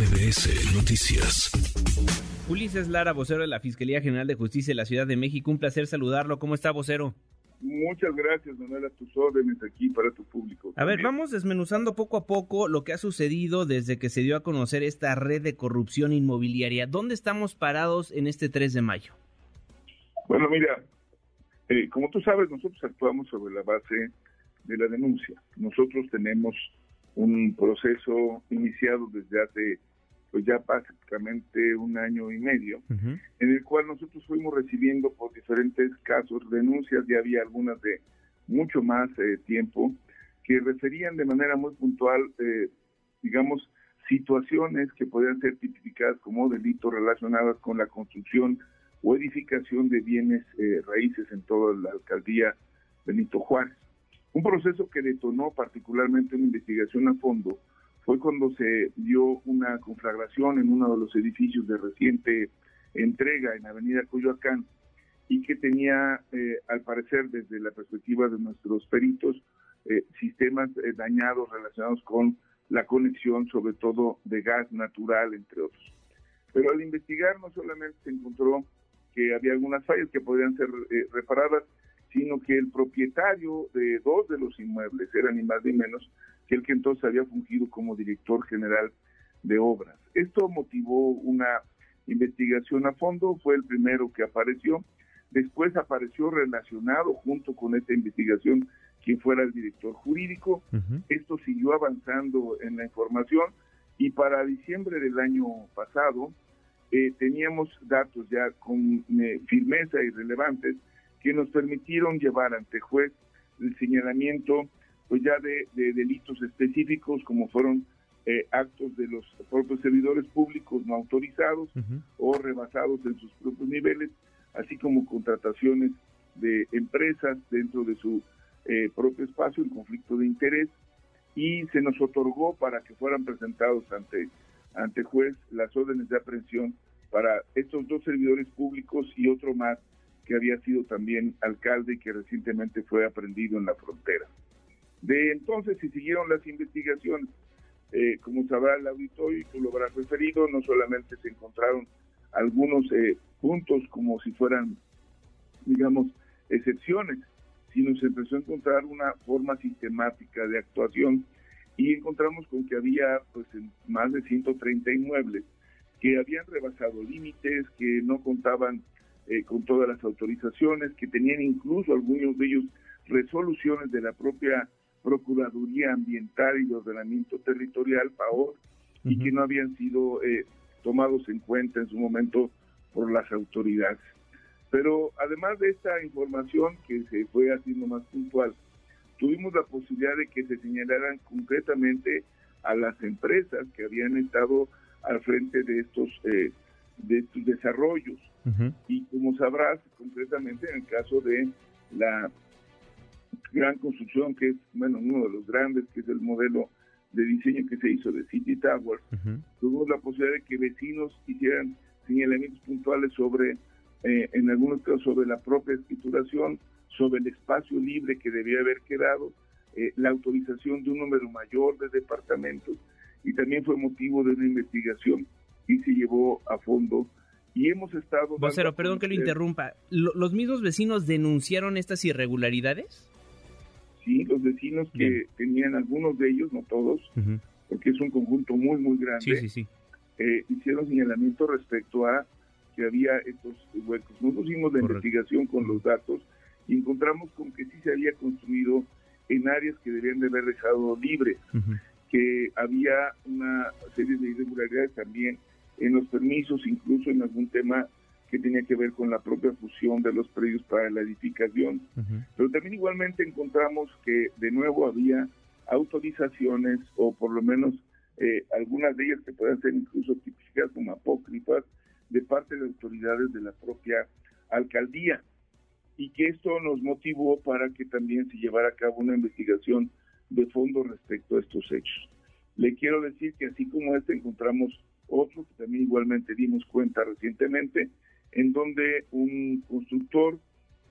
MBS Noticias. Ulises Lara, vocero de la Fiscalía General de Justicia de la Ciudad de México. Un placer saludarlo. ¿Cómo está, vocero? Muchas gracias, Manuel, a tus órdenes aquí para tu público. A ver, vamos desmenuzando poco a poco lo que ha sucedido desde que se dio a conocer esta red de corrupción inmobiliaria. ¿Dónde estamos parados en este 3 de mayo? Bueno, mira, eh, como tú sabes, nosotros actuamos sobre la base de la denuncia. Nosotros tenemos un proceso iniciado desde hace pues ya prácticamente un año y medio, en el cual nosotros fuimos recibiendo por diferentes casos denuncias, ya había algunas de mucho más eh, tiempo, que referían de manera muy puntual, eh, digamos, situaciones que podían ser tipificadas como delitos relacionados con la construcción o edificación de bienes eh, raíces en toda la alcaldía Benito Juárez. Un proceso que detonó particularmente una investigación a fondo fue cuando se dio una conflagración en uno de los edificios de reciente entrega en Avenida Coyoacán y que tenía, eh, al parecer, desde la perspectiva de nuestros peritos, eh, sistemas eh, dañados relacionados con la conexión, sobre todo de gas natural, entre otros. Pero al investigar no solamente se encontró que había algunas fallas que podrían ser reparadas, sino que el propietario de dos de los inmuebles, era ni más ni menos que el que entonces había fungido como director general de obras. Esto motivó una investigación a fondo, fue el primero que apareció, después apareció relacionado junto con esta investigación quien fuera el director jurídico, esto siguió avanzando en la información y para diciembre del año pasado eh, teníamos datos ya con eh, firmeza y relevantes que nos permitieron llevar ante juez el señalamiento pues ya de, delitos específicos como fueron eh, actos de los propios servidores públicos no autorizados o rebasados en sus propios niveles, así como contrataciones de empresas dentro de su eh, propio espacio en conflicto de interés y se nos otorgó para que fueran presentados ante, ante juez las órdenes de aprehensión para estos dos servidores públicos y otro más que había sido también alcalde y que recientemente fue aprendido en la frontera. De entonces se siguieron las investigaciones. Eh, como sabrá el auditorio y tú lo habrás referido, no solamente se encontraron algunos eh, puntos como si fueran, digamos, excepciones, sino se empezó a encontrar una forma sistemática de actuación y encontramos con que había pues más de 130 inmuebles que habían rebasado límites, que no contaban eh, con todas las autorizaciones, que tenían incluso algunos de ellos resoluciones de la propia Procuraduría Ambiental y de Ordenamiento Territorial, PAOR, y que no habían sido eh, tomados en cuenta en su momento por las autoridades. Pero además de esta información que se fue haciendo más puntual, tuvimos la posibilidad de que se señalaran concretamente a las empresas que habían estado al frente de estos eh, de estos desarrollos. Y como sabrás, concretamente en el caso de la gran construcción, que es, bueno, uno de los grandes, que es el modelo de diseño que se hizo de City Tower, tuvimos la posibilidad de que vecinos hicieran señalamientos puntuales sobre, eh, en algunos casos, sobre la propia escrituración, sobre el espacio libre que debía haber quedado, eh, la autorización de un número mayor de departamentos, y también fue motivo de una investigación y se llevó a fondo y hemos estado... Vocero, perdón que lo interrumpa. ¿Los mismos vecinos denunciaron estas irregularidades? Sí, los vecinos que tenían algunos de ellos, no todos, porque es un conjunto muy, muy grande, sí, sí, eh, hicieron señalamiento respecto a que había estos huecos. Nosotros hicimos la investigación con los datos y encontramos con que sí se había construido en áreas que debían de haber dejado libres, que había una serie de irregularidades también en los permisos, incluso en algún tema que tenía que ver con la propia fusión de los predios para la edificación. Pero también igualmente encontramos que de nuevo había autorizaciones o por lo menos eh, algunas de ellas que pueden ser incluso tipificadas como apócrifas de parte de autoridades de la propia alcaldía y que esto nos motivó para que también se llevara a cabo una investigación de fondo respecto a estos hechos. Le quiero decir que así como este encontramos otro que también igualmente dimos cuenta recientemente, en donde un constructor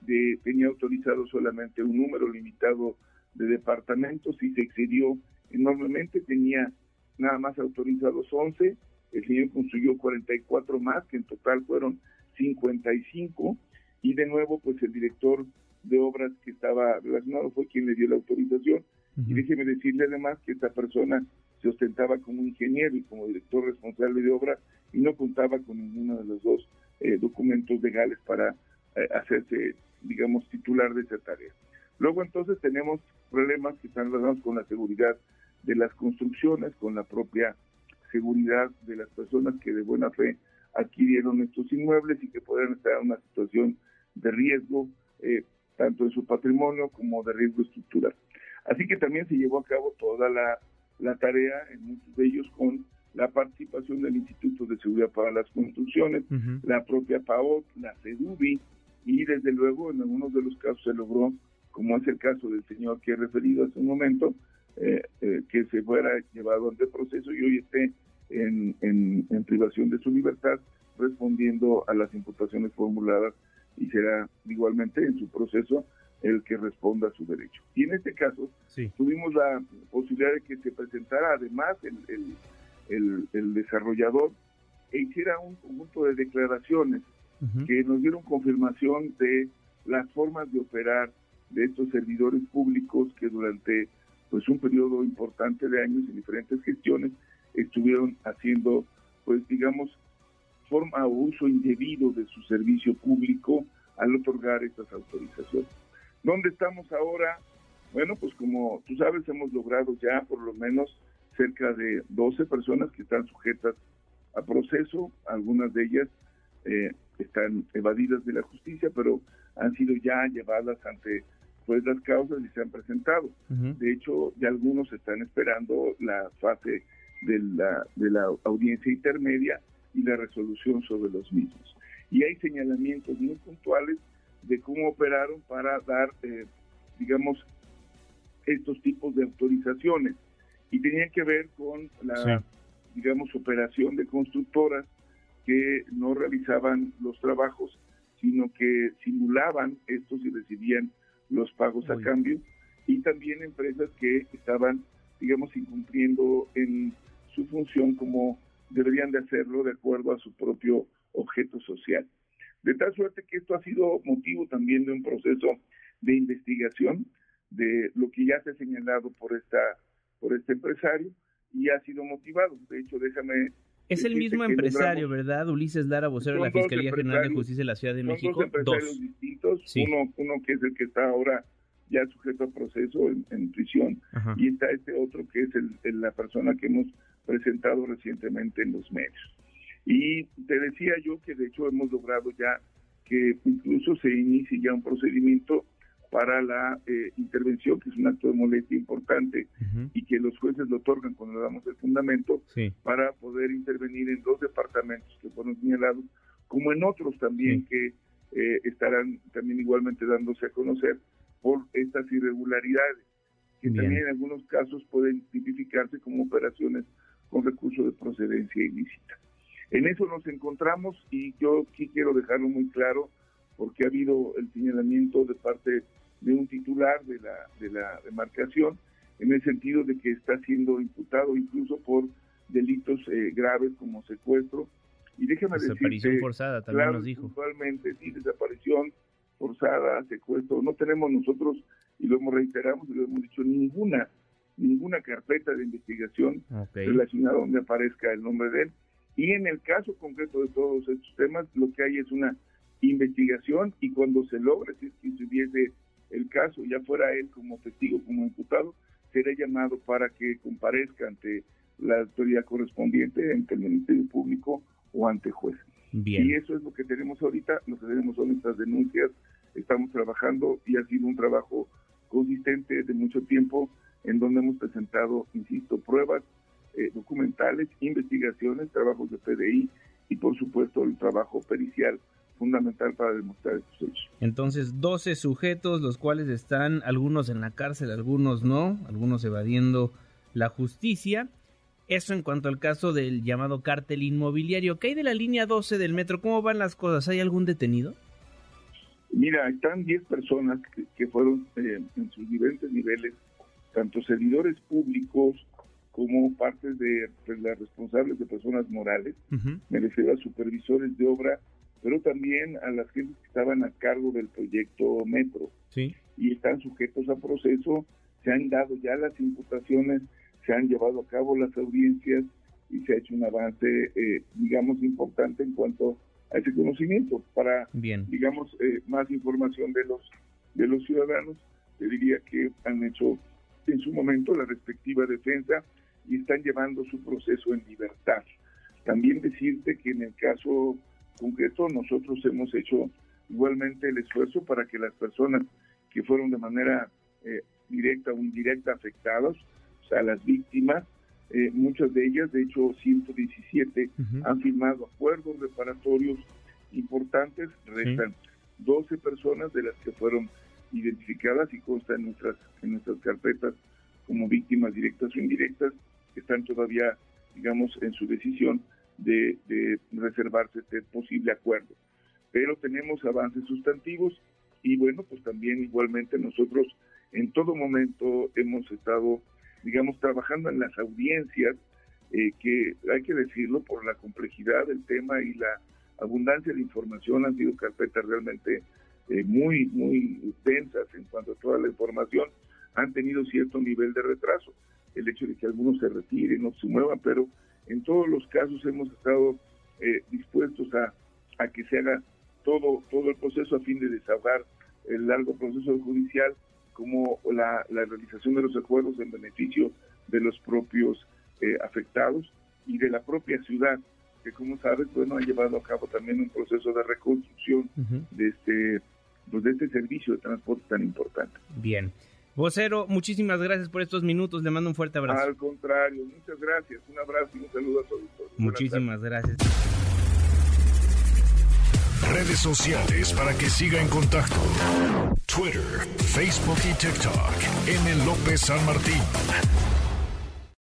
de, tenía autorizado solamente un número limitado de departamentos y se excedió enormemente, tenía nada más autorizados 11 el señor construyó 44 más, que en total fueron 55, y de nuevo, pues el director de obras que estaba relacionado fue quien le dio la autorización. Y déjeme decirle además que esta persona se ostentaba como ingeniero y como director responsable de obra y no contaba con ninguno de los dos eh, documentos legales para eh, hacerse, digamos, titular de esa tarea. Luego entonces tenemos problemas que están relacionados con la seguridad de las construcciones, con la propia seguridad de las personas que de buena fe adquirieron estos inmuebles y que podrían estar en una situación de riesgo, eh, tanto en su patrimonio como de riesgo estructural. Así que también se llevó a cabo toda la, tarea, en muchos de ellos con la participación del Instituto de Seguridad para las Construcciones, la propia PAOT, la CEDUBI, y desde luego en algunos de los casos se logró, como es el caso del señor que he referido hace un momento, eh, eh, que se fuera llevado ante proceso y hoy esté en, en, privación de su libertad respondiendo a las imputaciones formuladas y será igualmente en su proceso el que responda a su derecho. Y en este caso tuvimos la posibilidad de que se presentara además el, el, el, desarrollador e hiciera un conjunto de declaraciones que nos dieron confirmación de las formas de operar de estos servidores públicos que durante pues un periodo importante de años en diferentes gestiones estuvieron haciendo pues digamos forma o uso indebido de su servicio público al otorgar estas autorizaciones. ¿Dónde estamos ahora? Bueno, pues como tú sabes, hemos logrado ya por lo menos cerca de 12 personas que están sujetas a proceso, algunas de ellas eh, están evadidas de la justicia, pero han sido ya llevadas ante pues las causas y se han presentado. De hecho, ya algunos están esperando la fase de la, de la audiencia intermedia y la resolución sobre los mismos. Y hay señalamientos muy puntuales de cómo operaron para dar, eh, digamos, estos tipos de autorizaciones. Y tenían que ver con la, digamos, operación de constructoras que no realizaban los trabajos, sino que simulaban estos y recibían los pagos a cambio. Y también empresas que estaban, digamos, incumpliendo en su función como deberían de hacerlo de acuerdo a su propio objeto social. De tal suerte que esto ha sido motivo también de un proceso de investigación de lo que ya se ha señalado por esta por este empresario y ha sido motivado. De hecho, déjame es el mismo empresario, ¿verdad? Ulises Lara, vocero de la Fiscalía General de Justicia de la Ciudad de México. Dos empresarios distintos, uno, uno que es el que está ahora ya sujeto a proceso en, prisión y está este otro que es el, la persona que hemos presentado recientemente en los medios. Y te decía yo que de hecho hemos logrado ya que incluso se inicie ya un procedimiento para la eh, intervención, que es un acto de molestia importante y que los jueces lo otorgan cuando le damos el fundamento para poder intervenir en dos departamentos que fueron señalados, como en otros también que eh, estarán también igualmente dándose a conocer por estas irregularidades, que también en algunos casos pueden tipificarse como operaciones con recurso de procedencia ilícita. En eso nos encontramos y yo aquí quiero dejarlo muy claro porque ha habido el señalamiento de parte de un titular de la, de la demarcación en el sentido de que está siendo imputado incluso por delitos eh, graves como secuestro. Y déjame desaparición forzada también nos dijo. Actualmente sí, desaparición forzada, secuestro. No tenemos nosotros, y lo hemos reiterado y lo hemos dicho, ninguna ninguna carpeta de investigación relacionada donde aparezca el nombre de él. Y en el caso concreto de todos estos temas, lo que hay es una investigación y cuando se logre, si es que hubiese el caso, ya fuera él como testigo, como imputado, será llamado para que comparezca ante la autoridad correspondiente, ante el Ministerio Público o ante juez. Y eso es lo que tenemos ahorita, lo que tenemos son estas denuncias, estamos trabajando y ha sido un trabajo consistente de mucho tiempo en donde hemos presentado, insisto, pruebas eh, documentales, investigaciones, trabajos de PDI y por supuesto el trabajo pericial fundamental para demostrar estos hechos. Entonces, 12 sujetos, los cuales están algunos en la cárcel, algunos no, algunos evadiendo la justicia. Eso en cuanto al caso del llamado cártel inmobiliario. ¿Qué hay de la línea 12 del metro? ¿Cómo van las cosas? ¿Hay algún detenido? Mira, están 10 personas que, fueron eh, en sus diferentes niveles, tanto servidores públicos como parte de pues, las responsables de personas morales, me refiero a supervisores de obra, pero también a las gentes que estaban a cargo del proyecto Metro. Sí. Y están sujetos a proceso, se han dado ya las imputaciones, se han llevado a cabo las audiencias y se ha hecho un avance, eh, digamos, importante en cuanto a ese conocimiento. Para, Bien. digamos, eh, más información de los, de los ciudadanos, te diría que han hecho en su momento la respectiva defensa y están llevando su proceso en libertad. También decirte que en el caso concreto nosotros hemos hecho igualmente el esfuerzo para que las personas que fueron de manera eh, directa o indirecta afectadas, o sea, las víctimas, eh, muchas de ellas, de hecho 117, han firmado acuerdos reparatorios importantes, restan 12 personas de las que fueron identificadas y constan en nuestras, en nuestras carpetas como víctimas directas o indirectas, que están todavía, digamos, en su decisión de, reservarse este posible acuerdo. Pero tenemos avances sustantivos y bueno, pues también igualmente nosotros en todo momento hemos estado, digamos, trabajando en las audiencias, eh, que hay que decirlo por la complejidad del tema y la abundancia de información, han sido carpetas realmente eh, muy, muy densas en cuanto a toda la información, han tenido cierto nivel de retraso. El hecho de que algunos se retiren o se muevan, pero en todos los casos hemos estado eh, dispuestos a, que se haga todo, todo el proceso a fin de desahogar el largo proceso judicial como la, realización de los acuerdos en beneficio de los propios eh, afectados y de la propia ciudad, que como sabes, bueno, ha llevado a cabo también un proceso de reconstrucción de este pues, de este servicio de transporte tan importante. Bien. Vocero, muchísimas gracias por estos minutos. Le mando un fuerte abrazo. Al contrario, muchas gracias. Un abrazo y un saludo a todos. Muchísimas gracias. Redes sociales para que siga en contacto: Twitter, Facebook y TikTok. M. López San Martín.